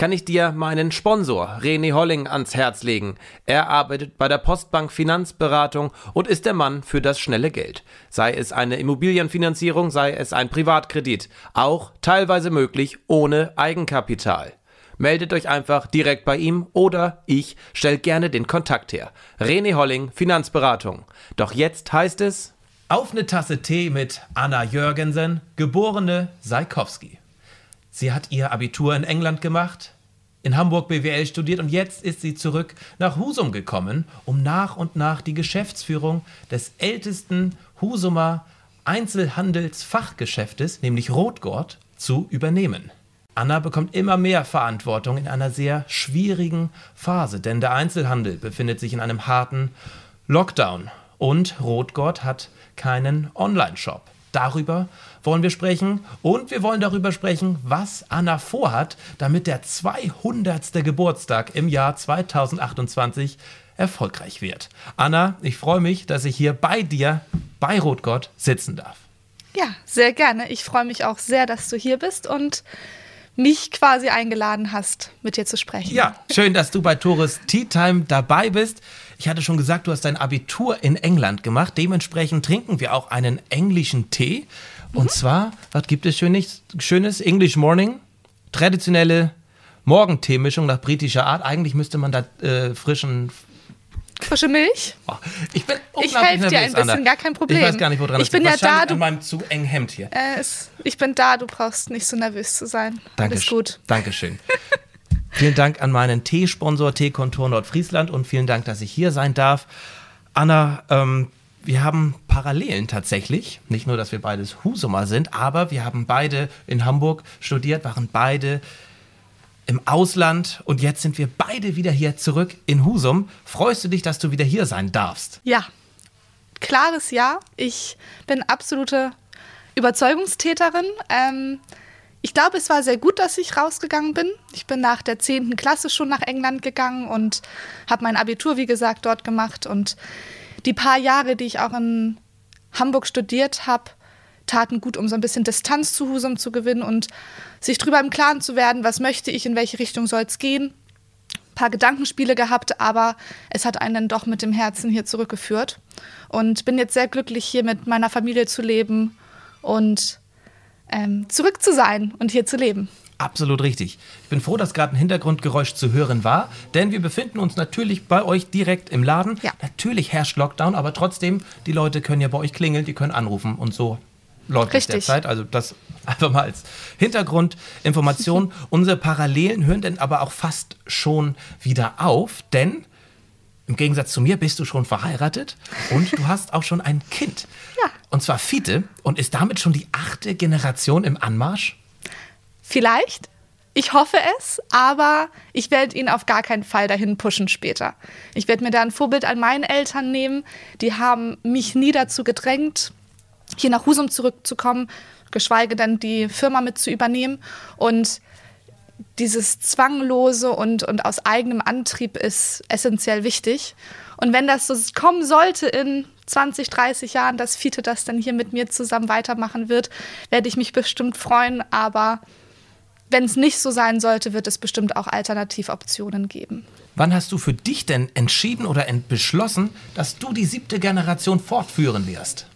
kann ich dir meinen Sponsor René Holling ans Herz legen. Er arbeitet bei der Postbank Finanzberatung und ist der Mann für das schnelle Geld. Sei es eine Immobilienfinanzierung, sei es ein Privatkredit, auch teilweise möglich ohne Eigenkapital. Meldet euch einfach direkt bei ihm oder ich stelle gerne den Kontakt her. René Holling, Finanzberatung. Doch jetzt heißt es Auf eine Tasse Tee mit Anna Jürgensen, geborene Saikowski. Sie hat ihr Abitur in England gemacht, in Hamburg BWL studiert und jetzt ist sie zurück nach Husum gekommen, um nach und nach die Geschäftsführung des ältesten Husumer Einzelhandelsfachgeschäftes, nämlich Rotgord, zu übernehmen. Anna bekommt immer mehr Verantwortung in einer sehr schwierigen Phase, denn der Einzelhandel befindet sich in einem harten Lockdown und Rotgord hat keinen Online-Shop. Darüber wollen wir sprechen und wir wollen darüber sprechen, was Anna vorhat, damit der 200. Geburtstag im Jahr 2028 erfolgreich wird. Anna, ich freue mich, dass ich hier bei dir bei Rotgott sitzen darf. Ja, sehr gerne. Ich freue mich auch sehr, dass du hier bist und mich quasi eingeladen hast, mit dir zu sprechen. Ja, schön, dass du bei Tourist Tea Time dabei bist. Ich hatte schon gesagt, du hast dein Abitur in England gemacht. Dementsprechend trinken wir auch einen englischen Tee. Und mhm. zwar, was gibt es Schönes? Schönes English Morning. Traditionelle Morgenteemischung nach britischer Art. Eigentlich müsste man da äh, frischen Frische Milch? Oh, ich bin Ich helfe dir ein bisschen, Anna. gar kein Problem. Ich weiß gar nicht, woran ich bin ja da. Du, an meinem zu engen Hemd hier. Äh, es, ich bin da, du brauchst nicht so nervös zu sein. Danke, Alles gut. Dankeschön. Vielen Dank an meinen Teesponsor Teekontor Nordfriesland und vielen Dank, dass ich hier sein darf. Anna, ähm, wir haben Parallelen tatsächlich. Nicht nur, dass wir beides Husumer sind, aber wir haben beide in Hamburg studiert, waren beide im Ausland und jetzt sind wir beide wieder hier zurück in Husum. Freust du dich, dass du wieder hier sein darfst? Ja, klares Ja. Ich bin absolute Überzeugungstäterin. Ähm, ich glaube, es war sehr gut, dass ich rausgegangen bin. Ich bin nach der 10. Klasse schon nach England gegangen und habe mein Abitur, wie gesagt, dort gemacht. Und die paar Jahre, die ich auch in Hamburg studiert habe, taten gut, um so ein bisschen Distanz zu Husum zu gewinnen und sich darüber im Klaren zu werden, was möchte ich, in welche Richtung soll es gehen. Ein paar Gedankenspiele gehabt, aber es hat einen dann doch mit dem Herzen hier zurückgeführt. Und bin jetzt sehr glücklich, hier mit meiner Familie zu leben und ähm, zurück zu sein und hier zu leben. Absolut richtig. Ich bin froh, dass gerade ein Hintergrundgeräusch zu hören war, denn wir befinden uns natürlich bei euch direkt im Laden. Ja. Natürlich herrscht Lockdown, aber trotzdem, die Leute können ja bei euch klingeln, die können anrufen und so läuft es derzeit. Also das einfach mal als Hintergrundinformation. Unsere Parallelen hören dann aber auch fast schon wieder auf, denn im Gegensatz zu mir bist du schon verheiratet und du hast auch schon ein Kind. Ja. Und zwar Fiete und ist damit schon die achte Generation im Anmarsch? Vielleicht. Ich hoffe es, aber ich werde ihn auf gar keinen Fall dahin pushen später. Ich werde mir da ein Vorbild an meinen Eltern nehmen. Die haben mich nie dazu gedrängt, hier nach Husum zurückzukommen, geschweige denn die Firma mit zu übernehmen. Und dieses Zwanglose und, und aus eigenem Antrieb ist essentiell wichtig. Und wenn das so kommen sollte in 20, 30 Jahren, dass Fiete das dann hier mit mir zusammen weitermachen wird, werde ich mich bestimmt freuen. Aber wenn es nicht so sein sollte, wird es bestimmt auch Alternativoptionen geben. Wann hast du für dich denn entschieden oder beschlossen, dass du die siebte Generation fortführen wirst?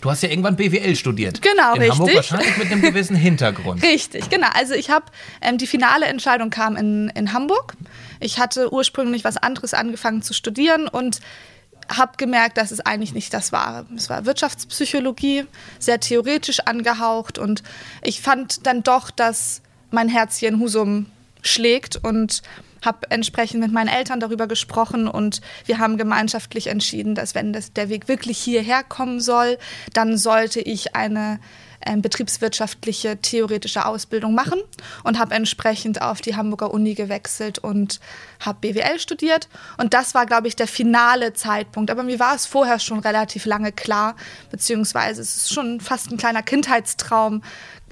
Du hast ja irgendwann BWL studiert. Genau, in richtig. Hamburg wahrscheinlich mit einem gewissen Hintergrund. richtig, genau. Also ich habe, ähm, die finale Entscheidung kam in, in Hamburg. Ich hatte ursprünglich was anderes angefangen zu studieren und habe gemerkt, dass es eigentlich nicht das war. Es war Wirtschaftspsychologie, sehr theoretisch angehaucht und ich fand dann doch, dass mein Herz hier in Husum schlägt und habe entsprechend mit meinen Eltern darüber gesprochen und wir haben gemeinschaftlich entschieden, dass wenn das, der Weg wirklich hierher kommen soll, dann sollte ich eine äh, betriebswirtschaftliche theoretische Ausbildung machen und habe entsprechend auf die Hamburger Uni gewechselt und habe BWL studiert. Und das war, glaube ich, der finale Zeitpunkt. Aber mir war es vorher schon relativ lange klar, beziehungsweise es ist schon fast ein kleiner Kindheitstraum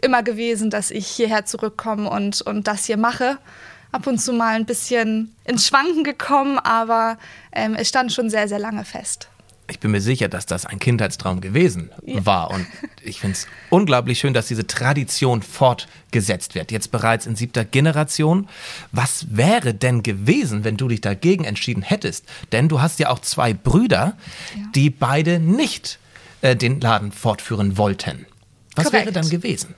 immer gewesen, dass ich hierher zurückkomme und, und das hier mache. Ab und zu mal ein bisschen ins Schwanken gekommen, aber ähm, es stand schon sehr, sehr lange fest. Ich bin mir sicher, dass das ein Kindheitstraum gewesen ja. war. Und ich finde es unglaublich schön, dass diese Tradition fortgesetzt wird. Jetzt bereits in siebter Generation. Was wäre denn gewesen, wenn du dich dagegen entschieden hättest? Denn du hast ja auch zwei Brüder, ja. die beide nicht äh, den Laden fortführen wollten. Was Korrekt. wäre dann gewesen?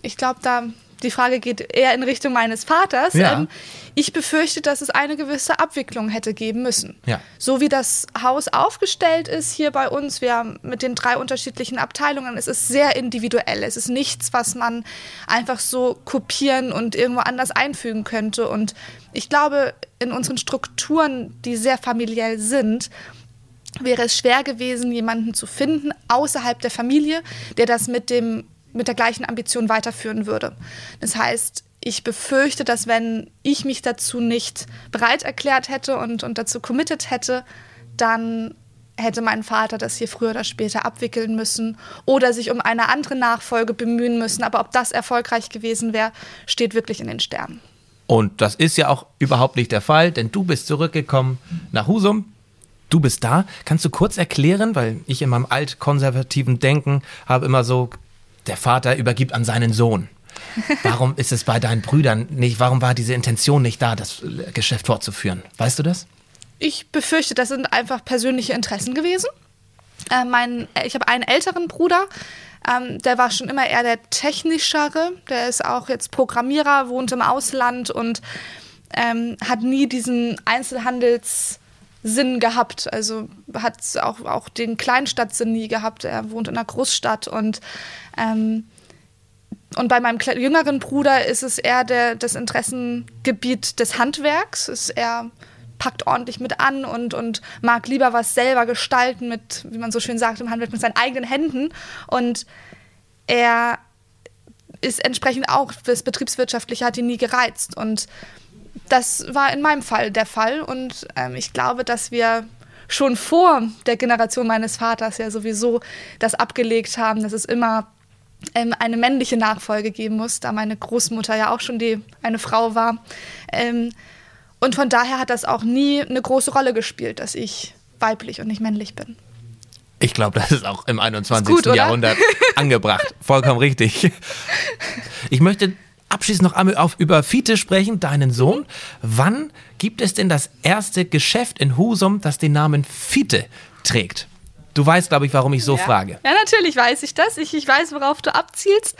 Ich glaube, da die Frage geht eher in Richtung meines Vaters. Ja. Ähm, ich befürchte, dass es eine gewisse Abwicklung hätte geben müssen. Ja. So wie das Haus aufgestellt ist hier bei uns, wir haben mit den drei unterschiedlichen Abteilungen, es ist sehr individuell. Es ist nichts, was man einfach so kopieren und irgendwo anders einfügen könnte. Und ich glaube, in unseren Strukturen, die sehr familiell sind, wäre es schwer gewesen, jemanden zu finden außerhalb der Familie, der das mit dem mit der gleichen Ambition weiterführen würde. Das heißt, ich befürchte, dass wenn ich mich dazu nicht bereit erklärt hätte und, und dazu committed hätte, dann hätte mein Vater das hier früher oder später abwickeln müssen oder sich um eine andere Nachfolge bemühen müssen. Aber ob das erfolgreich gewesen wäre, steht wirklich in den Sternen. Und das ist ja auch überhaupt nicht der Fall, denn du bist zurückgekommen nach Husum. Du bist da. Kannst du kurz erklären, weil ich in meinem altkonservativen Denken habe immer so der Vater übergibt an seinen Sohn. Warum ist es bei deinen Brüdern nicht, warum war diese Intention nicht da, das Geschäft fortzuführen? Weißt du das? Ich befürchte, das sind einfach persönliche Interessen gewesen. Äh, mein, ich habe einen älteren Bruder, ähm, der war schon immer eher der technischere. Der ist auch jetzt Programmierer, wohnt im Ausland und ähm, hat nie diesen Einzelhandelssinn gehabt. Also hat auch, auch den Kleinstadtsinn nie gehabt. Er wohnt in einer Großstadt und ähm, und bei meinem jüngeren Bruder ist es eher der, das Interessengebiet des Handwerks. Ist er packt ordentlich mit an und, und mag lieber was selber gestalten mit, wie man so schön sagt im Handwerk, mit seinen eigenen Händen. Und er ist entsprechend auch, das Betriebswirtschaftliche hat ihn nie gereizt. Und das war in meinem Fall der Fall. Und ähm, ich glaube, dass wir schon vor der Generation meines Vaters ja sowieso das abgelegt haben, dass es immer ähm, eine männliche Nachfolge geben muss, da meine Großmutter ja auch schon die, eine Frau war. Ähm, und von daher hat das auch nie eine große Rolle gespielt, dass ich weiblich und nicht männlich bin. Ich glaube, das ist auch im 21. Gut, Jahrhundert angebracht. Vollkommen richtig. Ich möchte abschließend noch einmal auf, über Fiete sprechen, deinen Sohn. Wann gibt es denn das erste Geschäft in Husum, das den Namen Fiete trägt? Du weißt, glaube ich, warum ich so ja. frage. Ja, natürlich weiß ich das. Ich, ich weiß, worauf du abzielst.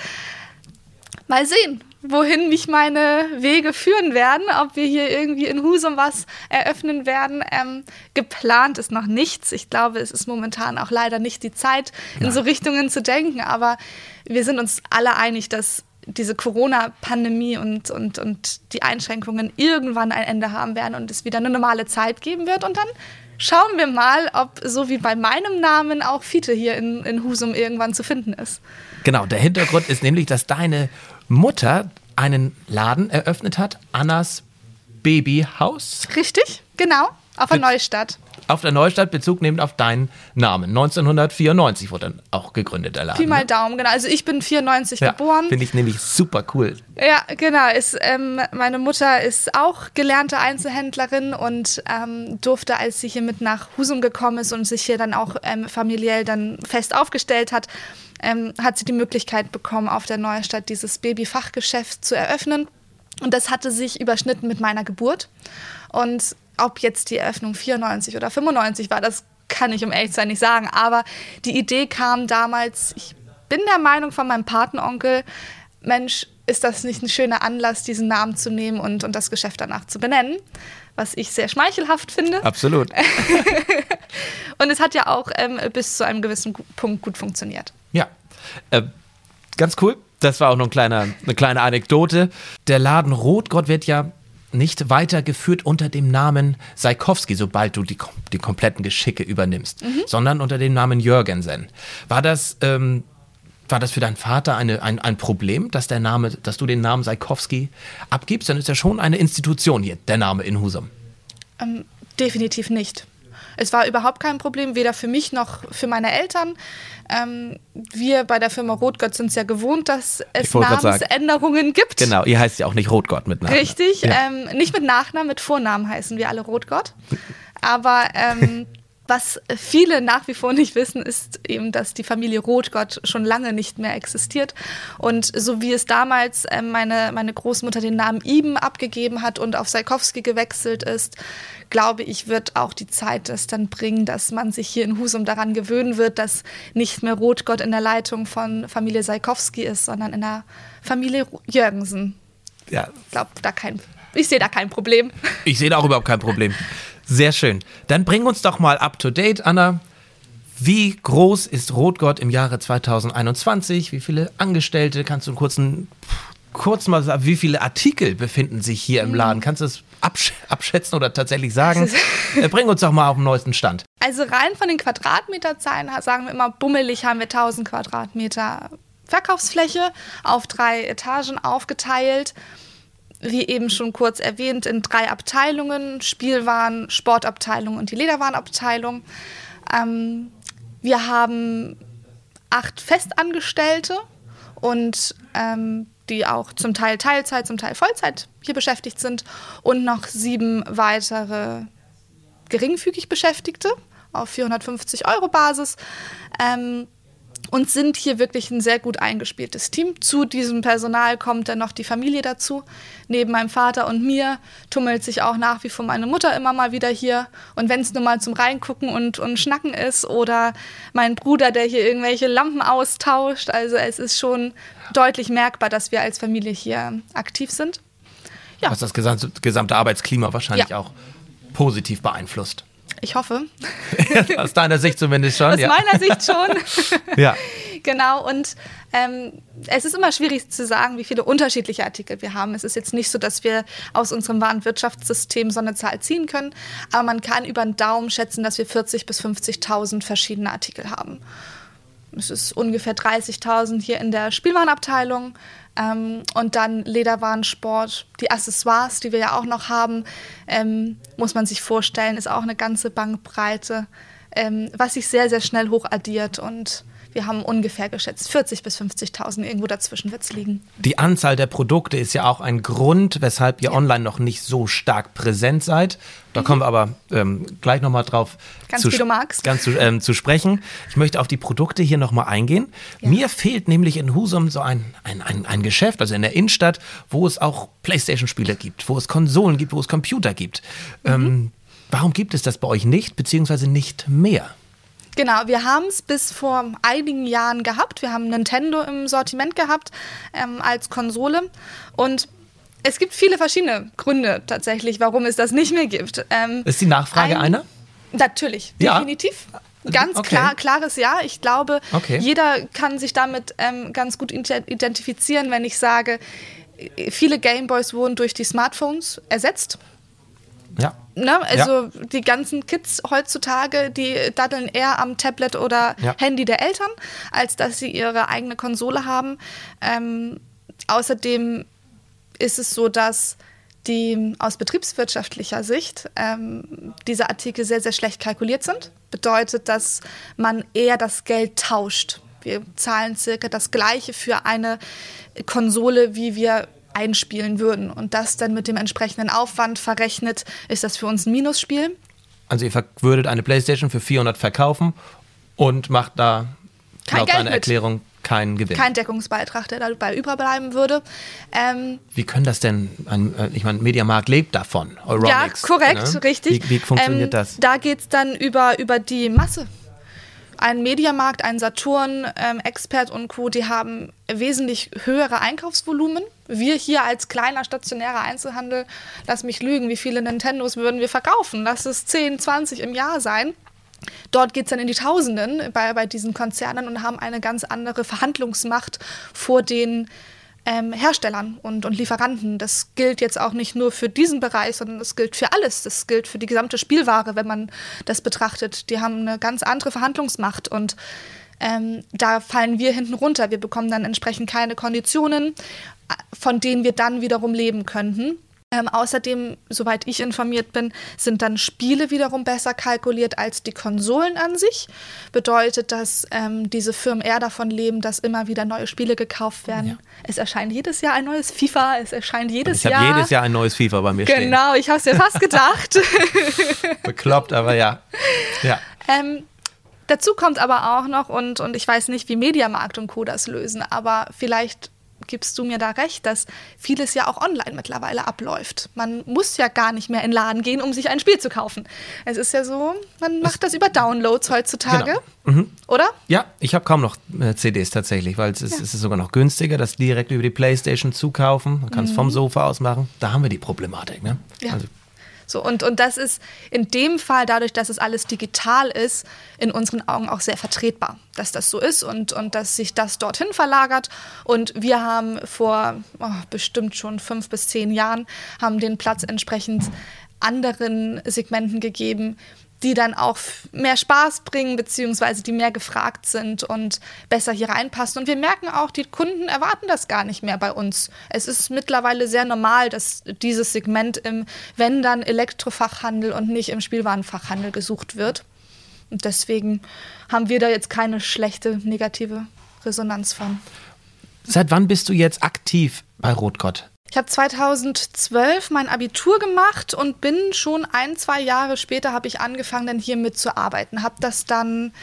Mal sehen, wohin mich meine Wege führen werden, ob wir hier irgendwie in Husum was eröffnen werden. Ähm, geplant ist noch nichts. Ich glaube, es ist momentan auch leider nicht die Zeit, in ja. so Richtungen zu denken. Aber wir sind uns alle einig, dass diese Corona-Pandemie und, und, und die Einschränkungen irgendwann ein Ende haben werden und es wieder eine normale Zeit geben wird. Und dann schauen wir mal, ob so wie bei meinem Namen auch Fiete hier in, in Husum irgendwann zu finden ist. Genau, der Hintergrund ist nämlich, dass deine Mutter einen Laden eröffnet hat, Annas Babyhaus. Richtig, genau, auf der Neustadt auf der Neustadt Bezug nehmend auf deinen Namen. 1994 wurde dann auch gegründet, der Laden. Pi mal ne? Daumen, genau. Also ich bin 94 ja, geboren. Finde ich nämlich super cool. Ja, genau. Ist, ähm, meine Mutter ist auch gelernte Einzelhändlerin und ähm, durfte, als sie hier mit nach Husum gekommen ist und sich hier dann auch ähm, familiell dann fest aufgestellt hat, ähm, hat sie die Möglichkeit bekommen, auf der Neustadt dieses Babyfachgeschäft zu eröffnen. Und das hatte sich überschnitten mit meiner Geburt. Und ob jetzt die Eröffnung 94 oder 95 war, das kann ich um ehrlich zu sein nicht sagen. Aber die Idee kam damals, ich bin der Meinung von meinem Patenonkel, Mensch, ist das nicht ein schöner Anlass, diesen Namen zu nehmen und, und das Geschäft danach zu benennen? Was ich sehr schmeichelhaft finde. Absolut. und es hat ja auch ähm, bis zu einem gewissen Punkt gut funktioniert. Ja, äh, ganz cool. Das war auch noch ein kleiner, eine kleine Anekdote. Der Laden Rotgott wird ja nicht weitergeführt unter dem Namen Saikowski, sobald du die, die kompletten Geschicke übernimmst, mhm. sondern unter dem Namen Jürgensen. War das, ähm, war das für deinen Vater eine, ein, ein Problem, dass, der Name, dass du den Namen Saikowski abgibst? Dann ist ja schon eine Institution hier, der Name in Husum. Ähm, definitiv nicht. Es war überhaupt kein Problem, weder für mich noch für meine Eltern. Ähm, wir bei der Firma Rotgott sind es ja gewohnt, dass es Namensänderungen gibt. Genau, ihr heißt ja auch nicht Rotgott mit Namen. Richtig, ja. ähm, nicht mit Nachnamen, mit Vornamen heißen wir alle Rotgott. Aber ähm, was viele nach wie vor nicht wissen, ist eben, dass die Familie Rotgott schon lange nicht mehr existiert. Und so wie es damals äh, meine, meine Großmutter den Namen Iben abgegeben hat und auf Saikowski gewechselt ist, glaube ich, wird auch die Zeit das dann bringen, dass man sich hier in Husum daran gewöhnen wird, dass nicht mehr Rotgott in der Leitung von Familie Saikowski ist, sondern in der Familie Jürgensen. Ja. Ich glaube, da kein, ich sehe da kein Problem. Ich sehe da auch überhaupt kein Problem. Sehr schön. Dann bring uns doch mal up to date, Anna. Wie groß ist Rotgott im Jahre 2021? Wie viele Angestellte? Kannst du einen kurzen, kurz mal sagen, wie viele Artikel befinden sich hier im hm. Laden? Kannst du das absch abschätzen oder tatsächlich sagen? Äh, bring uns doch mal auf den neuesten Stand. Also rein von den Quadratmeterzahlen sagen wir immer, bummelig haben wir 1000 Quadratmeter Verkaufsfläche auf drei Etagen aufgeteilt wie eben schon kurz erwähnt, in drei Abteilungen: Spielwaren, Sportabteilung und die Lederwarenabteilung. Ähm, wir haben acht Festangestellte und ähm, die auch zum Teil Teilzeit, zum Teil Vollzeit hier beschäftigt sind und noch sieben weitere geringfügig Beschäftigte auf 450 Euro Basis. Ähm, und sind hier wirklich ein sehr gut eingespieltes Team. Zu diesem Personal kommt dann noch die Familie dazu. Neben meinem Vater und mir tummelt sich auch nach wie vor meine Mutter immer mal wieder hier. Und wenn es nur mal zum Reingucken und, und Schnacken ist oder mein Bruder, der hier irgendwelche Lampen austauscht. Also es ist schon deutlich merkbar, dass wir als Familie hier aktiv sind. Ja. Was das gesamte, gesamte Arbeitsklima wahrscheinlich ja. auch positiv beeinflusst. Ich hoffe. Aus deiner Sicht zumindest schon. Aus ja. meiner Sicht schon. ja. Genau, und ähm, es ist immer schwierig zu sagen, wie viele unterschiedliche Artikel wir haben. Es ist jetzt nicht so, dass wir aus unserem Warenwirtschaftssystem so eine Zahl ziehen können, aber man kann über den Daumen schätzen, dass wir 40.000 bis 50.000 verschiedene Artikel haben. Es ist ungefähr 30.000 hier in der Spielwarenabteilung, ähm, und dann Lederwarensport, die Accessoires, die wir ja auch noch haben, ähm, muss man sich vorstellen, ist auch eine ganze Bankbreite, ähm, was sich sehr, sehr schnell hochaddiert und wir haben ungefähr geschätzt 40.000 bis 50.000, irgendwo dazwischen wird es liegen. Die Anzahl der Produkte ist ja auch ein Grund, weshalb ihr ja. online noch nicht so stark präsent seid. Da mhm. kommen wir aber ähm, gleich nochmal drauf ganz zu, wie du magst. Ganz zu, ähm, zu sprechen. Ich möchte auf die Produkte hier nochmal eingehen. Ja. Mir fehlt nämlich in Husum so ein, ein, ein, ein Geschäft, also in der Innenstadt, wo es auch Playstation-Spiele gibt, wo es Konsolen gibt, wo es Computer gibt. Mhm. Ähm, warum gibt es das bei euch nicht, beziehungsweise nicht mehr? Genau, wir haben es bis vor einigen Jahren gehabt. Wir haben Nintendo im Sortiment gehabt ähm, als Konsole. Und es gibt viele verschiedene Gründe tatsächlich, warum es das nicht mehr gibt. Ähm, Ist die Nachfrage ein, einer? Natürlich, ja. definitiv. Ganz okay. klar, klares Ja. Ich glaube, okay. jeder kann sich damit ähm, ganz gut identifizieren, wenn ich sage, viele Gameboys wurden durch die Smartphones ersetzt. Ja. Ne? Also ja. die ganzen Kids heutzutage, die daddeln eher am Tablet oder ja. Handy der Eltern, als dass sie ihre eigene Konsole haben. Ähm, außerdem ist es so, dass die aus betriebswirtschaftlicher Sicht ähm, diese Artikel sehr, sehr schlecht kalkuliert sind. Bedeutet, dass man eher das Geld tauscht. Wir zahlen circa das gleiche für eine Konsole, wie wir einspielen würden. Und das dann mit dem entsprechenden Aufwand verrechnet, ist das für uns ein Minusspiel. Also ihr würdet eine Playstation für 400 verkaufen und macht da Kein laut einer Erklärung keinen Gewinn. Kein Deckungsbeitrag, der dabei überbleiben würde. Ähm, wie können das denn, äh, ich meine, Mediamarkt lebt davon, Euronics. Ja, korrekt, ne? richtig. Wie, wie funktioniert ähm, das? Da geht es dann über, über die Masse ein Mediamarkt, ein Saturn, ähm, Expert und Co., die haben wesentlich höhere Einkaufsvolumen. Wir hier als kleiner stationärer Einzelhandel, lass mich lügen, wie viele Nintendos würden wir verkaufen? Lass es 10, 20 im Jahr sein. Dort geht es dann in die Tausenden bei, bei diesen Konzernen und haben eine ganz andere Verhandlungsmacht vor den ähm, Herstellern und, und Lieferanten. Das gilt jetzt auch nicht nur für diesen Bereich, sondern das gilt für alles. Das gilt für die gesamte Spielware, wenn man das betrachtet. Die haben eine ganz andere Verhandlungsmacht und ähm, da fallen wir hinten runter. Wir bekommen dann entsprechend keine Konditionen, von denen wir dann wiederum leben könnten. Ähm, außerdem, soweit ich informiert bin, sind dann Spiele wiederum besser kalkuliert als die Konsolen an sich. Bedeutet, dass ähm, diese Firmen eher davon leben, dass immer wieder neue Spiele gekauft werden. Ja. Es erscheint jedes Jahr ein neues FIFA, es erscheint jedes ich Jahr. Ich habe jedes Jahr ein neues FIFA bei mir genau, stehen. Genau, ich habe es mir fast gedacht. Bekloppt, aber ja. ja. Ähm, dazu kommt aber auch noch, und, und ich weiß nicht, wie Mediamarkt und Co. das lösen, aber vielleicht gibst du mir da recht, dass vieles ja auch online mittlerweile abläuft. Man muss ja gar nicht mehr in den Laden gehen, um sich ein Spiel zu kaufen. Es ist ja so, man macht das über Downloads heutzutage. Genau. Mhm. Oder? Ja, ich habe kaum noch äh, CDs tatsächlich, weil es ist, ja. es ist sogar noch günstiger, das direkt über die Playstation zu kaufen. Man kann es mhm. vom Sofa aus machen. Da haben wir die Problematik. Ne? Ja. Also, so, und, und das ist in dem Fall, dadurch, dass es alles digital ist, in unseren Augen auch sehr vertretbar, dass das so ist und, und dass sich das dorthin verlagert. Und wir haben vor oh, bestimmt schon fünf bis zehn Jahren haben den Platz entsprechend anderen Segmenten gegeben, die dann auch mehr Spaß bringen, beziehungsweise die mehr gefragt sind und besser hier reinpassen. Und wir merken auch, die Kunden erwarten das gar nicht mehr bei uns. Es ist mittlerweile sehr normal, dass dieses Segment im, wenn dann Elektrofachhandel und nicht im Spielwarenfachhandel gesucht wird. Und deswegen haben wir da jetzt keine schlechte negative Resonanz von. Seit wann bist du jetzt aktiv bei Rotgott? Ich habe 2012 mein Abitur gemacht und bin schon ein, zwei Jahre später habe ich angefangen, dann hier mitzuarbeiten. Habe das dann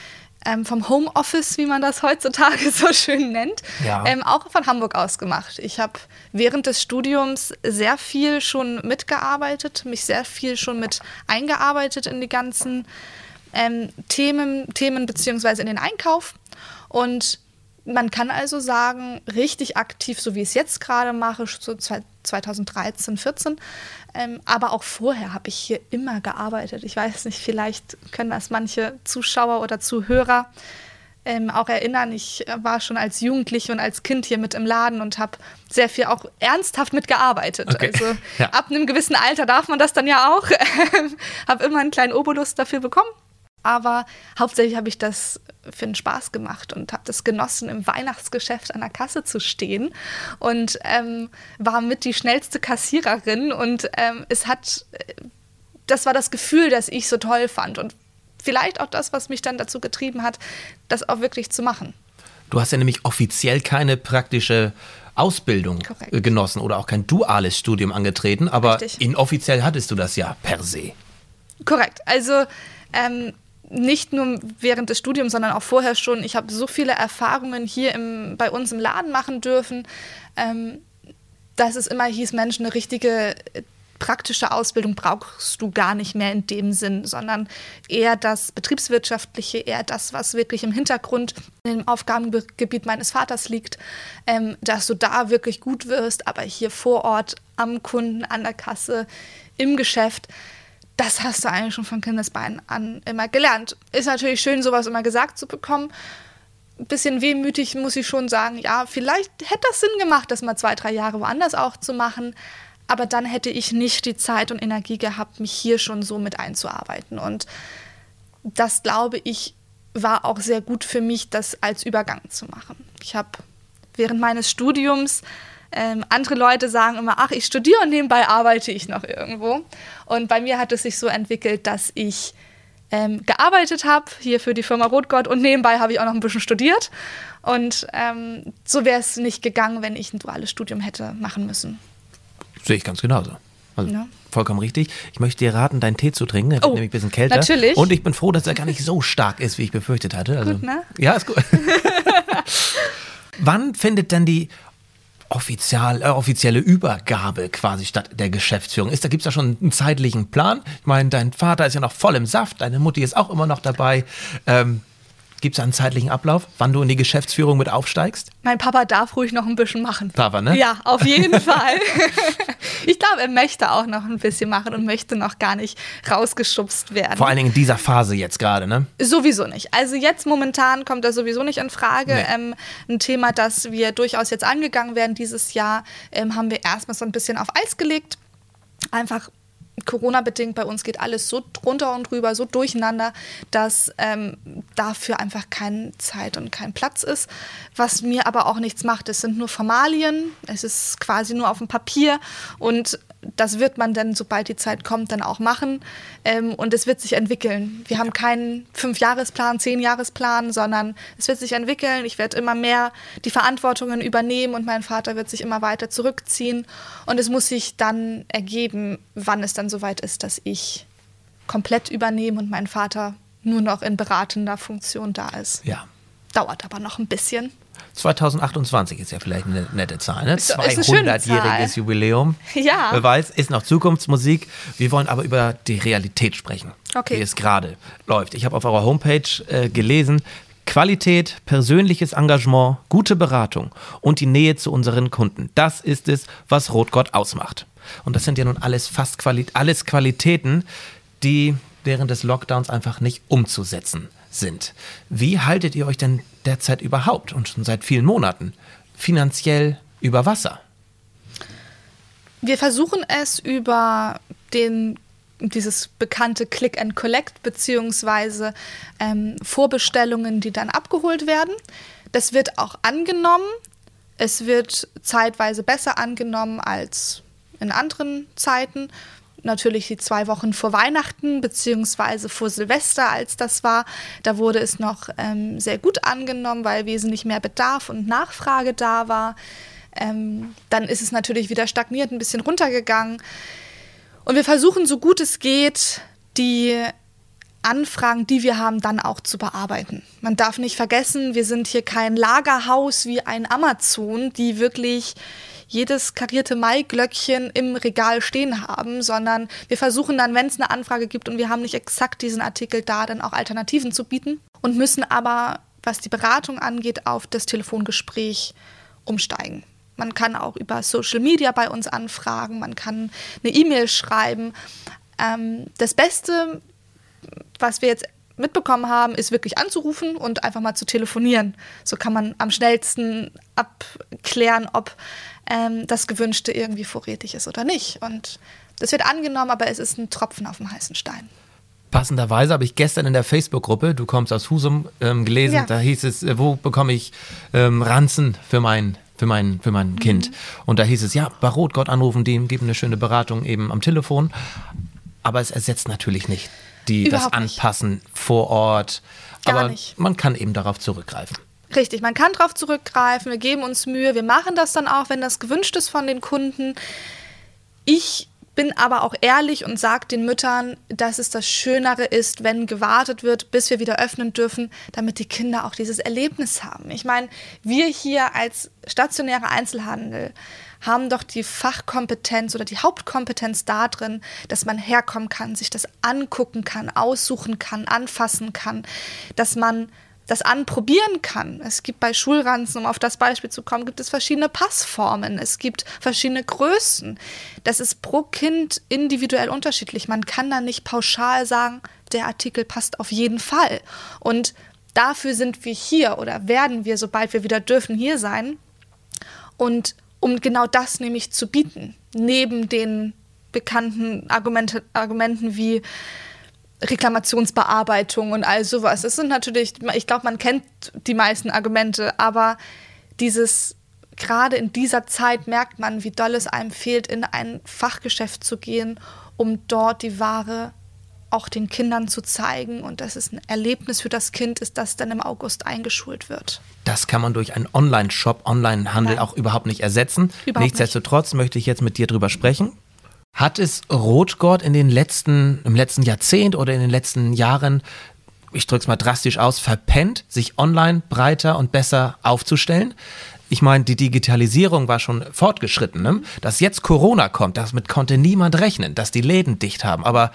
ähm, vom Homeoffice, wie man das heutzutage so schön nennt, ja. ähm, auch von Hamburg aus gemacht. Ich habe während des Studiums sehr viel schon mitgearbeitet, mich sehr viel schon mit eingearbeitet in die ganzen ähm, Themen, Themen beziehungsweise in den Einkauf und man kann also sagen, richtig aktiv, so wie ich es jetzt gerade mache, so 2013, 14. Ähm, aber auch vorher habe ich hier immer gearbeitet. Ich weiß nicht, vielleicht können das manche Zuschauer oder Zuhörer ähm, auch erinnern. Ich war schon als Jugendliche und als Kind hier mit im Laden und habe sehr viel auch ernsthaft mitgearbeitet. Okay. Also ja. ab einem gewissen Alter darf man das dann ja auch. habe immer einen kleinen Obolus dafür bekommen. Aber hauptsächlich habe ich das für den Spaß gemacht und habe das genossen, im Weihnachtsgeschäft an der Kasse zu stehen und ähm, war mit die schnellste Kassiererin und ähm, es hat, das war das Gefühl, das ich so toll fand und vielleicht auch das, was mich dann dazu getrieben hat, das auch wirklich zu machen. Du hast ja nämlich offiziell keine praktische Ausbildung Korrekt. genossen oder auch kein duales Studium angetreten, aber Richtig. inoffiziell hattest du das ja per se. Korrekt. Also ähm, nicht nur während des Studiums, sondern auch vorher schon. Ich habe so viele Erfahrungen hier im, bei uns im Laden machen dürfen, ähm, dass es immer hieß, Mensch, eine richtige äh, praktische Ausbildung brauchst du gar nicht mehr in dem Sinn, sondern eher das Betriebswirtschaftliche, eher das, was wirklich im Hintergrund im Aufgabengebiet meines Vaters liegt, ähm, dass du da wirklich gut wirst, aber hier vor Ort am Kunden, an der Kasse, im Geschäft, das hast du eigentlich schon von Kindesbeinen an immer gelernt. Ist natürlich schön, sowas immer gesagt zu bekommen. Ein bisschen wehmütig muss ich schon sagen, ja, vielleicht hätte das Sinn gemacht, das mal zwei, drei Jahre woanders auch zu machen. Aber dann hätte ich nicht die Zeit und Energie gehabt, mich hier schon so mit einzuarbeiten. Und das, glaube ich, war auch sehr gut für mich, das als Übergang zu machen. Ich habe während meines Studiums ähm, andere Leute sagen immer, ach, ich studiere und nebenbei arbeite ich noch irgendwo. Und bei mir hat es sich so entwickelt, dass ich ähm, gearbeitet habe, hier für die Firma Rotgott und nebenbei habe ich auch noch ein bisschen studiert. Und ähm, so wäre es nicht gegangen, wenn ich ein duales Studium hätte machen müssen. Sehe ich ganz genauso. Also ja. vollkommen richtig. Ich möchte dir raten, deinen Tee zu trinken. Er wird oh, nämlich ein bisschen kälter. Natürlich. Und ich bin froh, dass er gar nicht so stark ist, wie ich befürchtet hatte. Also, gut, ne? Ja, ist gut. Wann findet denn die offizial, äh, offizielle Übergabe quasi statt der Geschäftsführung ist. Da gibt es ja schon einen zeitlichen Plan. Ich meine, dein Vater ist ja noch voll im Saft, deine Mutti ist auch immer noch dabei. Ähm, Gibt es einen zeitlichen Ablauf, wann du in die Geschäftsführung mit aufsteigst? Mein Papa darf ruhig noch ein bisschen machen. Darf er, ne? Ja, auf jeden Fall. ich glaube, er möchte auch noch ein bisschen machen und möchte noch gar nicht rausgeschubst werden. Vor allen Dingen in dieser Phase jetzt gerade, ne? Sowieso nicht. Also jetzt momentan kommt er sowieso nicht in Frage. Nee. Ähm, ein Thema, das wir durchaus jetzt angegangen werden dieses Jahr, ähm, haben wir erstmal so ein bisschen auf Eis gelegt. Einfach Corona-bedingt bei uns geht alles so drunter und drüber, so durcheinander, dass ähm, dafür einfach keine Zeit und kein Platz ist. Was mir aber auch nichts macht. Es sind nur Formalien, es ist quasi nur auf dem Papier und das wird man dann, sobald die Zeit kommt, dann auch machen. Ähm, und es wird sich entwickeln. Wir haben keinen Fünfjahresplan, Zehnjahresplan, sondern es wird sich entwickeln. Ich werde immer mehr die Verantwortungen übernehmen und mein Vater wird sich immer weiter zurückziehen. Und es muss sich dann ergeben, wann es dann soweit ist, dass ich komplett übernehme und mein Vater nur noch in beratender Funktion da ist. Ja. Dauert aber noch ein bisschen. 2028 ist ja vielleicht eine nette Zahl, ne? Ist- ist eine schöne 200-jähriges Zahl. Jubiläum. Ja. Wer weiß, ist noch Zukunftsmusik. Wir wollen aber über die Realität sprechen, Okay. wie es gerade läuft. Ich habe auf eurer Homepage äh, gelesen, Qualität, persönliches Engagement, gute Beratung und die Nähe zu unseren Kunden. Das ist es, was Rotgott ausmacht. Und das sind ja nun alles fast Quali alles Qualitäten, die während des Lockdowns einfach nicht umzusetzen sind. Wie haltet ihr euch denn derzeit überhaupt und schon seit vielen Monaten finanziell über Wasser? Wir versuchen es über den dieses bekannte Click and Collect beziehungsweise ähm, Vorbestellungen, die dann abgeholt werden. Das wird auch angenommen. Es wird zeitweise besser angenommen als in anderen Zeiten. Natürlich die zwei Wochen vor Weihnachten beziehungsweise vor Silvester, als das war, da wurde es noch ähm, sehr gut angenommen, weil wesentlich mehr Bedarf und Nachfrage da war. Ähm, dann ist es natürlich wieder stagniert, ein bisschen runtergegangen. Und wir versuchen, so gut es geht, die Anfragen, die wir haben, dann auch zu bearbeiten. Man darf nicht vergessen, wir sind hier kein Lagerhaus wie ein Amazon, die wirklich jedes karierte Maiglöckchen im Regal stehen haben, sondern wir versuchen dann, wenn es eine Anfrage gibt und wir haben nicht exakt diesen Artikel da, dann auch Alternativen zu bieten und müssen aber, was die Beratung angeht, auf das Telefongespräch umsteigen. Man kann auch über Social Media bei uns anfragen, man kann eine E-Mail schreiben. Ähm, das Beste, was wir jetzt mitbekommen haben, ist wirklich anzurufen und einfach mal zu telefonieren. So kann man am schnellsten abklären, ob ähm, das Gewünschte irgendwie vorrätig ist oder nicht. Und das wird angenommen, aber es ist ein Tropfen auf dem heißen Stein. Passenderweise habe ich gestern in der Facebook-Gruppe, du kommst aus Husum, ähm, gelesen, Ja. da hieß es, äh, wo bekomme ich ähm, Ranzen für mein, für mein, für mein Mhm. Kind? Und da hieß es, ja, bei Rotgott anrufen, die geben eine schöne Beratung eben am Telefon. Aber es ersetzt natürlich nicht die, das Überhaupt nicht. Anpassen vor Ort. Gar Aber nicht. man kann eben darauf zurückgreifen. Richtig, man kann darauf zurückgreifen, wir geben uns Mühe, wir machen das dann auch, wenn das gewünscht ist von den Kunden. Ich bin aber auch ehrlich und sage den Müttern, dass es das Schönere ist, wenn gewartet wird, bis wir wieder öffnen dürfen, damit die Kinder auch dieses Erlebnis haben. Ich meine, wir hier als stationärer Einzelhandel haben doch die Fachkompetenz oder die Hauptkompetenz darin, dass man herkommen kann, sich das angucken kann, aussuchen kann, anfassen kann, dass man das anprobieren kann. Es gibt bei Schulranzen, um auf das Beispiel zu kommen, gibt es verschiedene Passformen, es gibt verschiedene Größen. Das ist pro Kind individuell unterschiedlich. Man kann da nicht pauschal sagen, der Artikel passt auf jeden Fall. Und dafür sind wir hier oder werden wir, sobald wir wieder dürfen, hier sein. Und um genau das nämlich zu bieten, neben den bekannten Argumente, Argumenten wie Reklamationsbearbeitung und all sowas. Es sind natürlich, ich glaube, man kennt die meisten Argumente, aber dieses, gerade in dieser Zeit merkt man, wie doll es einem fehlt, in ein Fachgeschäft zu gehen, um dort die Ware auch den Kindern zu zeigen und dass es ein Erlebnis für das Kind ist, das dann im August eingeschult wird. Das kann man durch einen Online-Shop, Online-Handel auch überhaupt nicht ersetzen. Überhaupt Nichtsdestotrotz möchte ich jetzt mit dir drüber sprechen. Hat es Rotgott in den letzten, im letzten Jahrzehnt oder in den letzten Jahren, ich drücke es mal drastisch aus, verpennt, sich online breiter und besser aufzustellen? Ich meine, die Digitalisierung war schon fortgeschritten. Ne? Dass jetzt Corona kommt, damit konnte niemand rechnen, dass die Läden dicht haben. Aber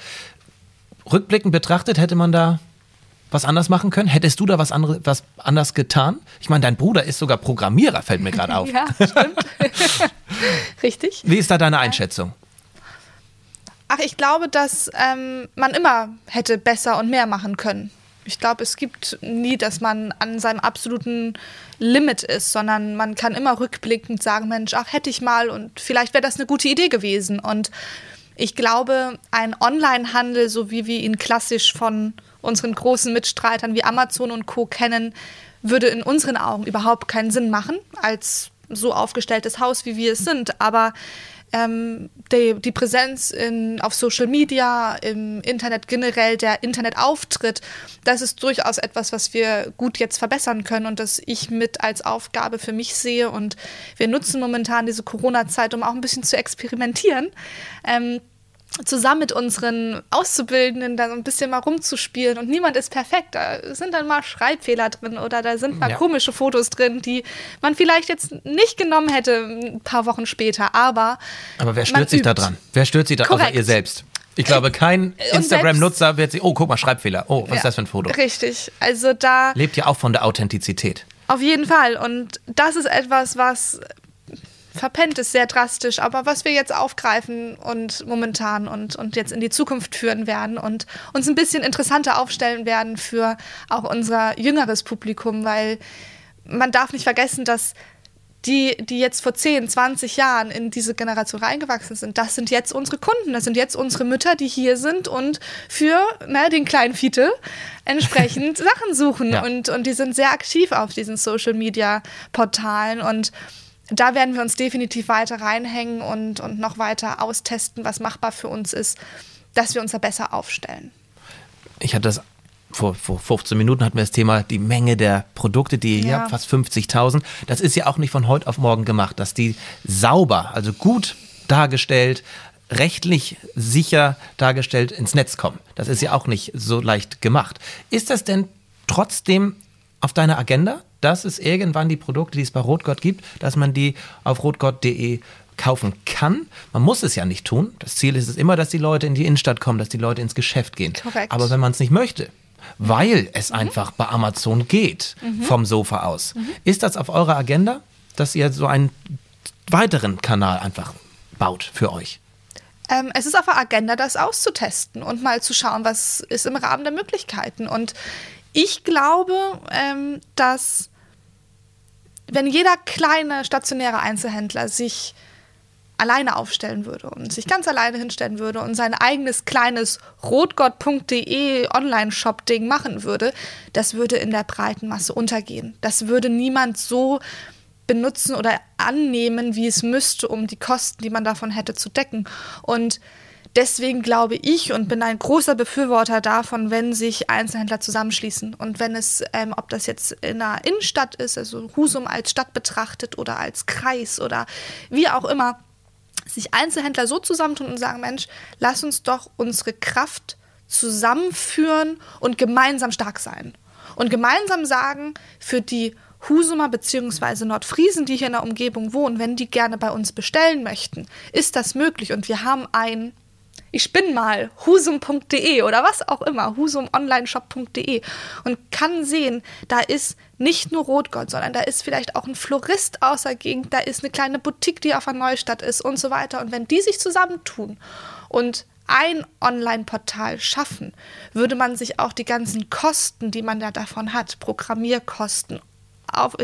rückblickend betrachtet, hätte man da was anders machen können? Hättest du da was, andere, was anders getan? Ich meine, dein Bruder ist sogar Programmierer, fällt mir gerade auf. Ja, stimmt. Richtig. Wie ist da deine Einschätzung? Ach, ich glaube, dass ähm, man immer hätte besser und mehr machen können. Ich glaube, es gibt nie, dass man an seinem absoluten Limit ist, sondern man kann immer rückblickend sagen, Mensch, ach, hätte ich mal und vielleicht wäre das eine gute Idee gewesen. Und Ich glaube, ein Onlinehandel, so wie wir ihn klassisch von unseren großen Mitstreitern wie Amazon und Co kennen, würde in unseren Augen überhaupt keinen Sinn machen als so aufgestelltes Haus, wie wir es sind. Aber ähm, die, die, Präsenz in, auf Social Media, im Internet generell, der Internetauftritt, das ist durchaus etwas, was wir gut jetzt verbessern können und das ich mit als Aufgabe für mich sehe. Und wir nutzen momentan diese Corona-Zeit, um auch ein bisschen zu experimentieren. Ähm, zusammen mit unseren Auszubildenden da so ein bisschen mal rumzuspielen und niemand ist perfekt. Da sind dann mal Schreibfehler drin oder da sind mal ja. komische Fotos drin, die man vielleicht jetzt nicht genommen hätte ein paar Wochen später. Aber, aber wer stört sich da dran? Wer stört sich da außer ihr selbst? Ich glaube, kein Instagram-Nutzer wird sich, oh, guck mal, Schreibfehler. Oh, was ja, ist das für ein Foto? Richtig. Also da. Lebt ja auch von der Authentizität. Auf jeden Fall. Und das ist etwas, was verpennt ist sehr drastisch, aber was wir jetzt aufgreifen und momentan und, und jetzt in die Zukunft führen werden und uns ein bisschen interessanter aufstellen werden für auch unser jüngeres Publikum, weil man darf nicht vergessen, dass die, die jetzt vor 10, 20 Jahren in diese Generation reingewachsen sind, das sind jetzt unsere Kunden, das sind jetzt unsere Mütter, die hier sind und für ne, den kleinen Fiete entsprechend Sachen suchen. Ja. Und, und die sind sehr aktiv auf diesen Social-Media-Portalen und da werden wir uns definitiv weiter reinhängen und, und noch weiter austesten, was machbar für uns ist, dass wir uns da besser aufstellen. Ich hatte das vor, vor 15 Minuten hatten wir das Thema, die Menge der Produkte, die ihr ja. habt, fast 50.000. Das ist ja auch nicht von heute auf morgen gemacht, dass die sauber, also gut dargestellt, rechtlich sicher dargestellt ins Netz kommen. Das ist ja auch nicht so leicht gemacht. Ist das denn trotzdem auf deiner Agenda? Dass es irgendwann die Produkte, die es bei Rotgott gibt, dass man die auf rotgott.de kaufen kann. Man muss es ja nicht tun. Das Ziel ist es immer, dass die Leute in die Innenstadt kommen, dass die Leute ins Geschäft gehen. Korrekt. Aber wenn man es nicht möchte, weil es mhm. einfach bei Amazon geht, mhm. vom Sofa aus, mhm. ist das auf eurer Agenda, dass ihr so einen weiteren Kanal einfach baut für euch? Ähm, es ist auf der Agenda, das auszutesten und mal zu schauen, was ist im Rahmen der Möglichkeiten. Und ich glaube, ähm, dass wenn jeder kleine stationäre Einzelhändler sich alleine aufstellen würde und sich ganz alleine hinstellen würde und sein eigenes kleines rotgott.de Online-Shop-Ding machen würde, das würde in der breiten Masse untergehen. Das würde niemand so benutzen oder annehmen, wie es müsste, um die Kosten, die man davon hätte, zu decken. Und Deswegen glaube ich und bin ein großer Befürworter davon, wenn sich Einzelhändler zusammenschließen und wenn es, ähm, ob das jetzt in einer Innenstadt ist, also Husum als Stadt betrachtet oder als Kreis oder wie auch immer, sich Einzelhändler so zusammentun und sagen, Mensch, lass uns doch unsere Kraft zusammenführen und gemeinsam stark sein. Und gemeinsam sagen, für die Husumer bzw. Nordfriesen, die hier in der Umgebung wohnen, wenn die gerne bei uns bestellen möchten, ist das möglich. Und wir haben ein ich spinne mal, husum.de oder was auch immer, husumonlineshop.de und kann sehen, da ist nicht nur Rotgold, sondern da ist vielleicht auch ein Florist außer Gegend, da ist eine kleine Boutique, die auf der Neustadt ist und so weiter. Und wenn die sich zusammentun und ein Online-Portal schaffen, würde man sich auch die ganzen Kosten, die man da davon hat, Programmierkosten, auf,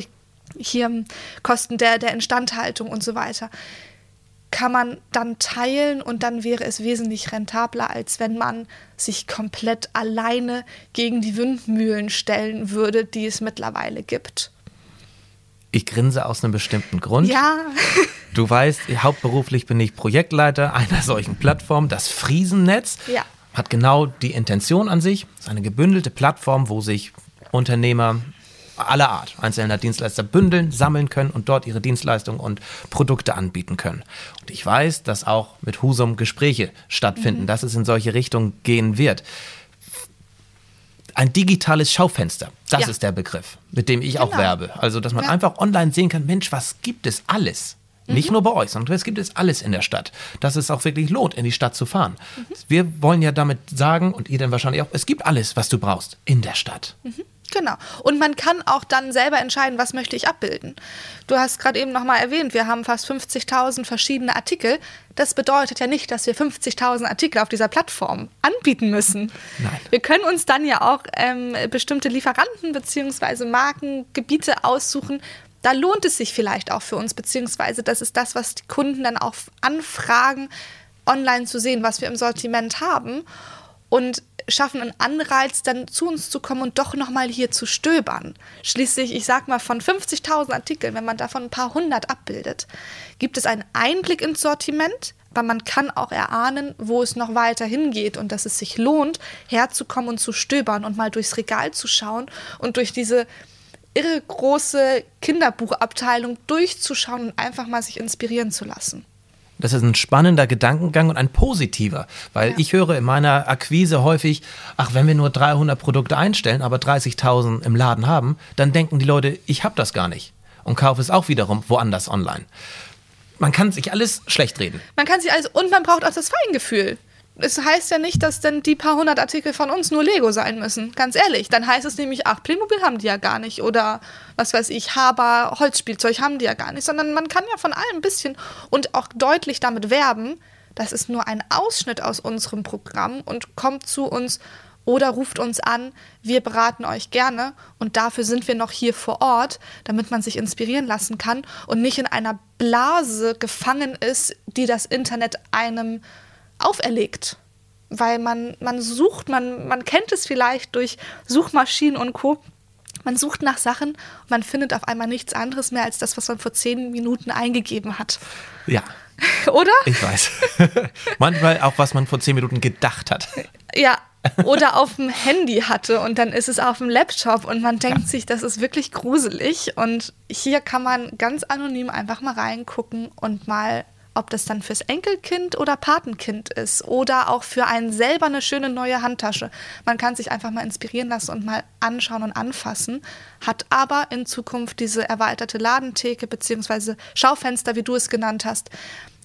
hier Kosten der, der Instandhaltung und so weiter, kann man dann teilen und dann wäre es wesentlich rentabler, als wenn man sich komplett alleine gegen die Windmühlen stellen würde, die es mittlerweile gibt. Ich grinse aus einem bestimmten Grund. Ja. Du weißt, hauptberuflich bin ich Projektleiter einer solchen Plattform, das Friesennetz. Ja. Hat genau die Intention an sich. Es ist eine gebündelte Plattform, wo sich Unternehmer aller Art, einzelner Dienstleister bündeln, sammeln können und dort ihre Dienstleistungen und Produkte anbieten können. Und ich weiß, dass auch mit Husum Gespräche stattfinden, mhm. dass es in solche Richtungen gehen wird. Ein digitales Schaufenster, das ja. ist der Begriff, mit dem ich genau. auch werbe. Also, dass man ja. einfach online sehen kann, Mensch, was gibt es alles? Nicht mhm. nur bei euch, sondern es gibt es alles in der Stadt. Dass es auch wirklich lohnt, in die Stadt zu fahren. Mhm. Wir wollen ja damit sagen, und ihr dann wahrscheinlich auch, es gibt alles, was du brauchst in der Stadt. Mhm. Genau. Und man kann auch dann selber entscheiden, was möchte ich abbilden. Du hast gerade eben nochmal erwähnt, wir haben fast 50.000 verschiedene Artikel. Das bedeutet ja nicht, dass wir 50.000 Artikel auf dieser Plattform anbieten müssen. Nein. Wir können uns dann ja auch ähm, bestimmte Lieferanten bzw. Markengebiete aussuchen. Da lohnt es sich vielleicht auch für uns, beziehungsweise das ist das, was die Kunden dann auch anfragen, online zu sehen, was wir im Sortiment haben und schaffen einen Anreiz, dann zu uns zu kommen und doch nochmal hier zu stöbern. Schließlich, ich sag mal, von 50.000 Artikeln, wenn man davon ein paar hundert abbildet, gibt es einen Einblick ins Sortiment, aber man kann auch erahnen, wo es noch weiter hingeht und dass es sich lohnt, herzukommen und zu stöbern und mal durchs Regal zu schauen und durch diese irre große Kinderbuchabteilung durchzuschauen und einfach mal sich inspirieren zu lassen. Das ist ein spannender Gedankengang und ein positiver, weil ja. ich höre in meiner Akquise häufig, ach, wenn wir nur 300 Produkte einstellen, aber 30.000 im Laden haben, dann denken die Leute, ich habe das gar nicht und kaufe es auch wiederum woanders online. Man kann sich alles schlecht reden. Man kann sich alles und man braucht auch das Feingefühl es heißt ja nicht, dass dann die paar hundert Artikel von uns nur Lego sein müssen. Ganz ehrlich. Dann heißt es nämlich, ach, Playmobil haben die ja gar nicht. Oder was weiß ich, Haber, Holzspielzeug haben die ja gar nicht. Sondern man kann ja von allem ein bisschen und auch deutlich damit werben, das ist nur ein Ausschnitt aus unserem Programm und kommt zu uns oder ruft uns an. Wir beraten euch gerne und dafür sind wir noch hier vor Ort, damit man sich inspirieren lassen kann und nicht in einer Blase gefangen ist, die das Internet einem auferlegt. Weil man, man sucht, man, man kennt es vielleicht durch Suchmaschinen und Co. Man sucht nach Sachen und man findet auf einmal nichts anderes mehr als das, was man vor zehn Minuten eingegeben hat. Ja. Oder? Ich weiß. Manchmal auch, was man vor zehn Minuten gedacht hat. Ja, oder auf dem Handy hatte und dann ist es auf dem Laptop und man denkt ja. sich, das ist wirklich gruselig. Und hier kann man ganz anonym einfach mal reingucken und mal ob das dann fürs Enkelkind oder Patenkind ist oder auch für einen selber eine schöne neue Handtasche. Man kann sich einfach mal inspirieren lassen und mal anschauen und anfassen, hat aber in Zukunft diese erweiterte Ladentheke bzw. Schaufenster, wie du es genannt hast,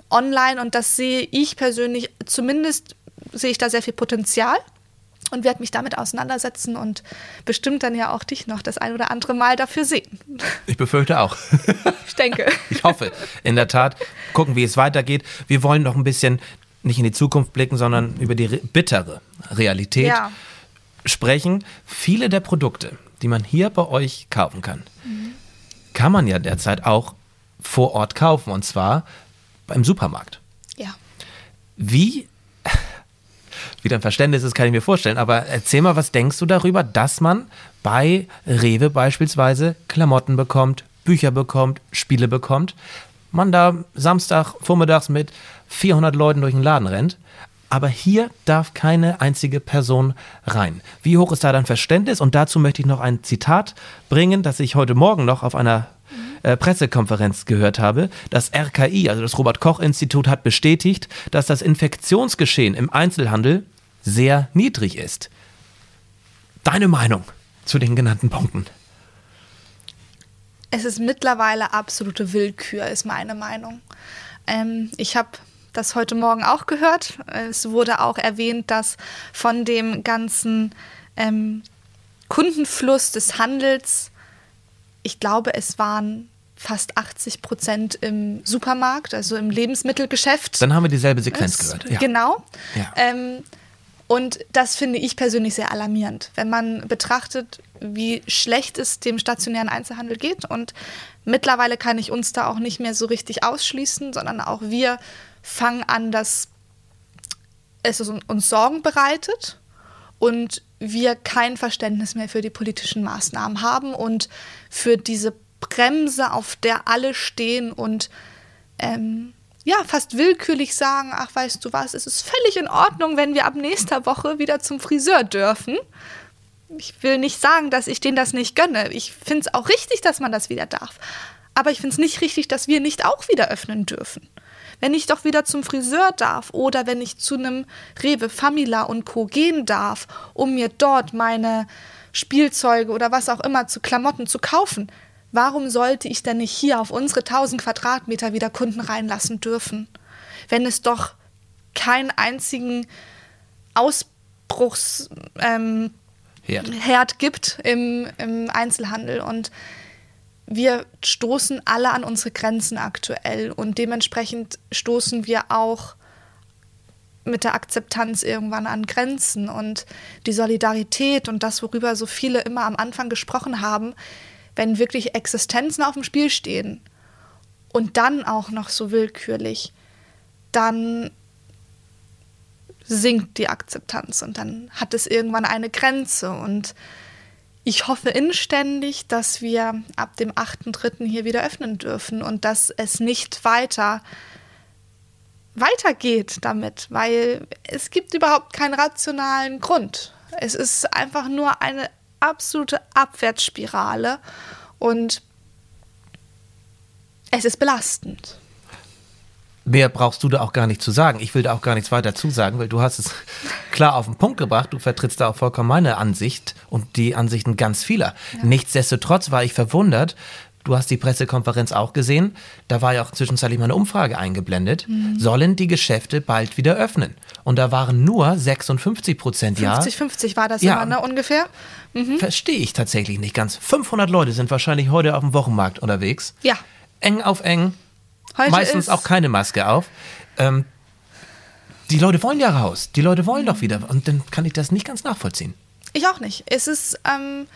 online und das sehe ich persönlich, zumindest sehe ich da sehr viel Potenzial und werde mich damit auseinandersetzen und bestimmt dann ja auch dich noch das ein oder andere Mal dafür sehen. Ich befürchte auch. Ich denke. Ich hoffe, in der Tat. Gucken, wie es weitergeht. Wir wollen noch ein bisschen nicht in die Zukunft blicken, sondern über die bittere Realität ja. sprechen. Viele der Produkte, die man hier bei euch kaufen kann, mhm. kann man ja derzeit auch vor Ort kaufen und zwar beim Supermarkt. Ja. Wie wie dein Verständnis ist, kann ich mir vorstellen. Aber erzähl mal, was denkst du darüber, dass man bei Rewe beispielsweise Klamotten bekommt, Bücher bekommt, Spiele bekommt, man da Samstag vormittags mit 400 Leuten durch den Laden rennt, aber hier darf keine einzige Person rein. Wie hoch ist da dein Verständnis? Und dazu möchte ich noch ein Zitat bringen, das ich heute Morgen noch auf einer äh, Pressekonferenz gehört habe. Das RKI, also das Robert Koch Institut, hat bestätigt, dass das Infektionsgeschehen im Einzelhandel sehr niedrig ist. Deine Meinung zu den genannten Punkten? Es ist mittlerweile absolute Willkür, ist meine Meinung. Ähm, ich habe das heute Morgen auch gehört. Es wurde auch erwähnt, dass von dem ganzen ähm, Kundenfluss des Handels, ich glaube, es waren fast 80 Prozent im Supermarkt, also im Lebensmittelgeschäft. Dann haben wir dieselbe Sequenz gehört. Ja. Genau. Ja. Ähm, und das finde ich persönlich sehr alarmierend, wenn man betrachtet, wie schlecht es dem stationären Einzelhandel geht. Und mittlerweile kann ich uns da auch nicht mehr so richtig ausschließen, sondern auch wir fangen an, dass es uns Sorgen bereitet und wir kein Verständnis mehr für die politischen Maßnahmen haben und für diese Bremse, auf der alle stehen und ähm, ja, fast willkürlich sagen, ach weißt du was, es ist völlig in Ordnung, wenn wir ab nächster Woche wieder zum Friseur dürfen. Ich will nicht sagen, dass ich denen das nicht gönne. Ich finde es auch richtig, dass man das wieder darf. Aber ich finde es nicht richtig, dass wir nicht auch wieder öffnen dürfen. Wenn ich doch wieder zum Friseur darf oder wenn ich zu einem Rewe, Famila und Co. gehen darf, um mir dort meine Spielzeuge oder was auch immer zu Klamotten zu kaufen, Warum sollte ich denn nicht hier auf unsere 1000 Quadratmeter wieder Kunden reinlassen dürfen, wenn es doch keinen einzigen Ausbruchsherd ähm, gibt im, im Einzelhandel? Und wir stoßen alle an unsere Grenzen aktuell und dementsprechend stoßen wir auch mit der Akzeptanz irgendwann an Grenzen. Und die Solidarität und das, worüber so viele immer am Anfang gesprochen haben, wenn wirklich Existenzen auf dem Spiel stehen und dann auch noch so willkürlich, dann sinkt die Akzeptanz und dann hat es irgendwann eine Grenze. Und ich hoffe inständig, dass wir ab dem 8.3. hier wieder öffnen dürfen und dass es nicht weiter weitergeht damit, weil es gibt überhaupt keinen rationalen Grund. Es ist einfach nur eine absolute Abwärtsspirale und es ist belastend. Mehr brauchst du da auch gar nicht zu sagen. Ich will da auch gar nichts weiter zu sagen, weil du hast es klar auf den Punkt gebracht. Du vertrittst da auch vollkommen meine Ansicht und die Ansichten ganz vieler. Ja. Nichtsdestotrotz war ich verwundert. Du hast die Pressekonferenz auch gesehen. Da war ja auch zwischenzeitlich mal eine Umfrage eingeblendet. Mhm. Sollen die Geschäfte bald wieder öffnen? Und da waren nur 56 Prozent ja. 50-50 war das ja, immer, ne, ungefähr. Mhm. Verstehe ich tatsächlich nicht ganz. 500 Leute sind wahrscheinlich heute auf dem Wochenmarkt unterwegs. Ja. Eng auf eng Heute Meistens auch keine Maske auf. Ähm, die Leute wollen ja raus. Die Leute wollen doch wieder. Und dann kann ich das nicht ganz nachvollziehen. Ich auch nicht. Es ist, ähm,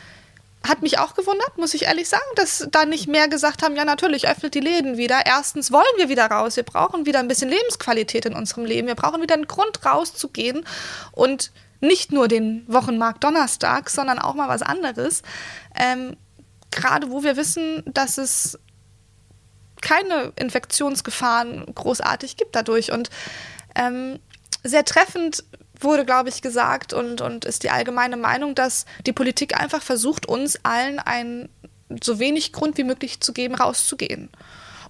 hat mich auch gewundert, muss ich ehrlich sagen, dass da nicht mehr gesagt haben, ja natürlich, öffnet die Läden wieder. Erstens wollen wir wieder raus. Wir brauchen wieder ein bisschen Lebensqualität in unserem Leben. Wir brauchen wieder einen Grund rauszugehen und nicht nur den Wochenmarkt Donnerstag, sondern auch mal was anderes. Ähm, Gerade wo wir wissen, dass es keine Infektionsgefahren großartig gibt dadurch. Und ähm, sehr treffend wurde, glaube ich, gesagt und, und ist die allgemeine Meinung, dass die Politik einfach versucht, uns allen ein so wenig Grund wie möglich zu geben, rauszugehen.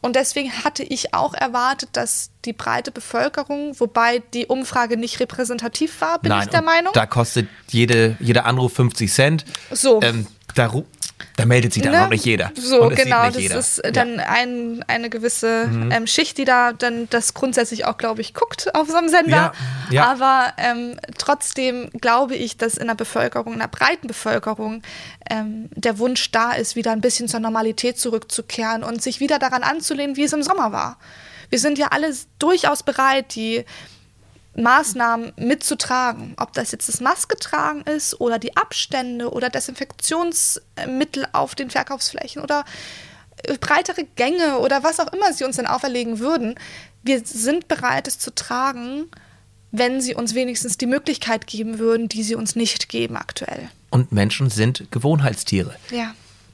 Und deswegen hatte ich auch erwartet, dass die breite Bevölkerung, wobei die Umfrage nicht repräsentativ war, bin Nein, ich der Meinung. Da kostet jede, jeder Anruf 50 Cent. So. Ähm, da, da meldet sich dann ne? auch nicht jeder. So, genau. Das jeder. ist dann ja. ein, eine gewisse mhm. ähm, Schicht, die da dann das grundsätzlich auch, glaube ich, guckt auf so einem Sender. Ja. Ja. Aber ähm, trotzdem glaube ich, dass in der Bevölkerung, in der breiten Bevölkerung, ähm, der Wunsch da ist, wieder ein bisschen zur Normalität zurückzukehren und sich wieder daran anzulehnen, wie es im Sommer war. Wir sind ja alle durchaus bereit, die Maßnahmen mitzutragen. Ob das jetzt das Masketragen ist oder die Abstände oder Desinfektionsmittel auf den Verkaufsflächen oder äh, breitere Gänge oder was auch immer sie uns dann auferlegen würden. Wir sind bereit, es zu tragen, wenn sie uns wenigstens die Möglichkeit geben würden, die sie uns nicht geben aktuell. Und Menschen sind Gewohnheitstiere. Ja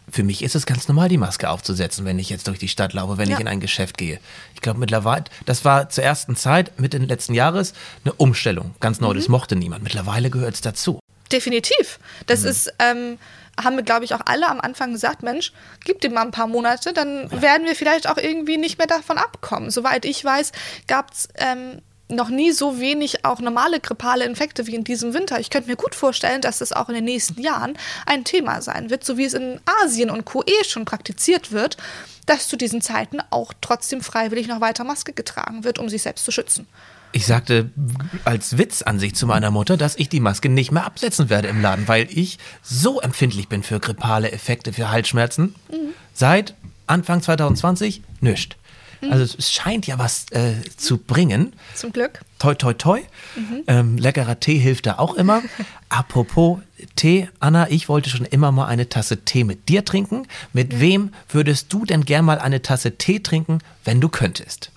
für mich ist es ganz normal, die Maske aufzusetzen, wenn ich jetzt durch die Stadt laufe, wenn ja. ich in ein Geschäft gehe. Ich glaube mittlerweile, das war zur ersten Zeit, Mitte letzten Jahres, eine Umstellung. Ganz neu, mhm. das mochte niemand. Mittlerweile gehört es dazu. Definitiv. Das mhm. ist, ähm, haben wir, glaube ich, auch alle am Anfang gesagt, Mensch, gib dem mal ein paar Monate, dann ja. werden wir vielleicht auch irgendwie nicht mehr davon abkommen. Soweit ich weiß, gab es ähm, noch nie so wenig auch normale grippale Infekte wie in diesem Winter. Ich könnte mir gut vorstellen, dass das auch in den nächsten Jahren ein Thema sein wird, so wie es in Asien und Co. eh schon praktiziert wird, dass zu diesen Zeiten auch trotzdem freiwillig noch weiter Maske getragen wird, um sich selbst zu schützen. Ich sagte als Witz an sich zu meiner Mutter, dass ich die Maske nicht mehr absetzen werde im Laden, weil ich so empfindlich bin für grippale Effekte, für Halsschmerzen. Mhm. Seit Anfang 2020 nichts. Mhm. Also es scheint ja was äh, zu bringen. Zum Glück. Toi, toi, toi. Mhm. Ähm, leckerer Tee hilft da auch immer. Apropos Tee, Anna, ich wollte schon immer mal eine Tasse Tee mit dir trinken. Mit ja. wem würdest du denn gern mal eine Tasse Tee trinken, wenn du könntest?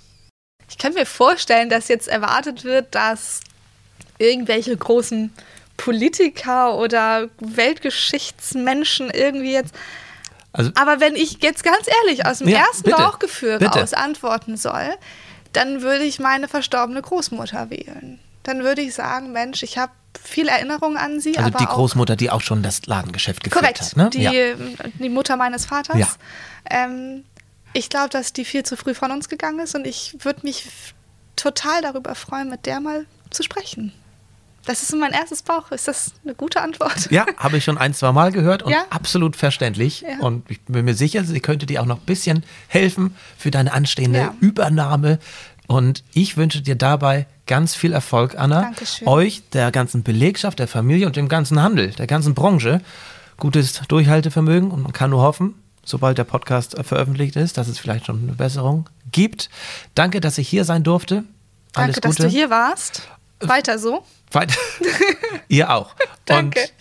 Ich kann mir vorstellen, dass jetzt erwartet wird, dass irgendwelche großen Politiker oder Weltgeschichtsmenschen irgendwie jetzt also, Aber wenn ich jetzt ganz ehrlich aus dem ja, ersten bitte, Bauchgefühl bitte. raus antworten soll, dann würde ich meine verstorbene Großmutter wählen. Dann würde ich sagen, Mensch, ich habe viel Erinnerung an sie. Also die Großmutter, die auch schon das Ladengeschäft geführt korrekt, hat. Ne? Die, ja. die Mutter meines Vaters. Ja. Ähm, ich glaube, dass die viel zu früh von uns gegangen ist und ich würde mich total darüber freuen, mit der mal zu sprechen. Das ist mein erstes Bauch. Ist das eine gute Antwort? Ja, habe ich schon ein, zwei Mal gehört und ja? absolut verständlich. Ja. Und ich bin mir sicher, sie könnte dir auch noch ein bisschen helfen für deine anstehende ja. Übernahme. Und ich wünsche dir dabei ganz viel Erfolg, Anna. Dankeschön. Euch, der ganzen Belegschaft, der Familie und dem ganzen Handel, der ganzen Branche. Gutes Durchhaltevermögen und man kann nur hoffen, sobald der Podcast veröffentlicht ist, dass es vielleicht schon eine Besserung gibt. Danke, dass ich hier sein durfte. Alles Danke, Gute. dass du hier warst. Weiter so. Weiter. Ihr auch. Danke. Und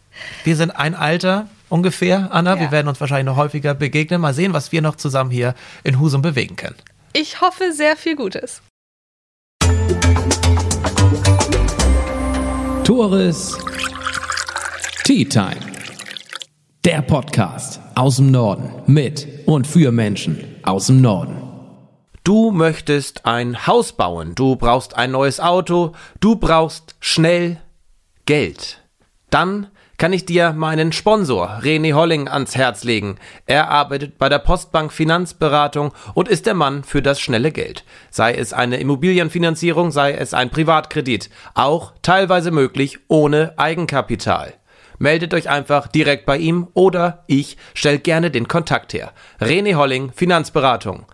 wir sind ein Alter ungefähr, Anna. Ja. Wir werden uns wahrscheinlich noch häufiger begegnen. Mal sehen, was wir noch zusammen hier in Husum bewegen können. Ich hoffe sehr viel Gutes. Tores Tea Time. Der Podcast aus dem Norden mit und für Menschen aus dem Norden. Du möchtest ein Haus bauen, du brauchst ein neues Auto, du brauchst schnell Geld. Dann kann ich dir meinen Sponsor René Holling ans Herz legen. Er arbeitet bei der Postbank Finanzberatung und ist der Mann für das schnelle Geld. Sei es eine Immobilienfinanzierung, sei es ein Privatkredit, auch teilweise möglich ohne Eigenkapital. Meldet euch einfach direkt bei ihm oder ich stelle gerne den Kontakt her. René Holling, Finanzberatung.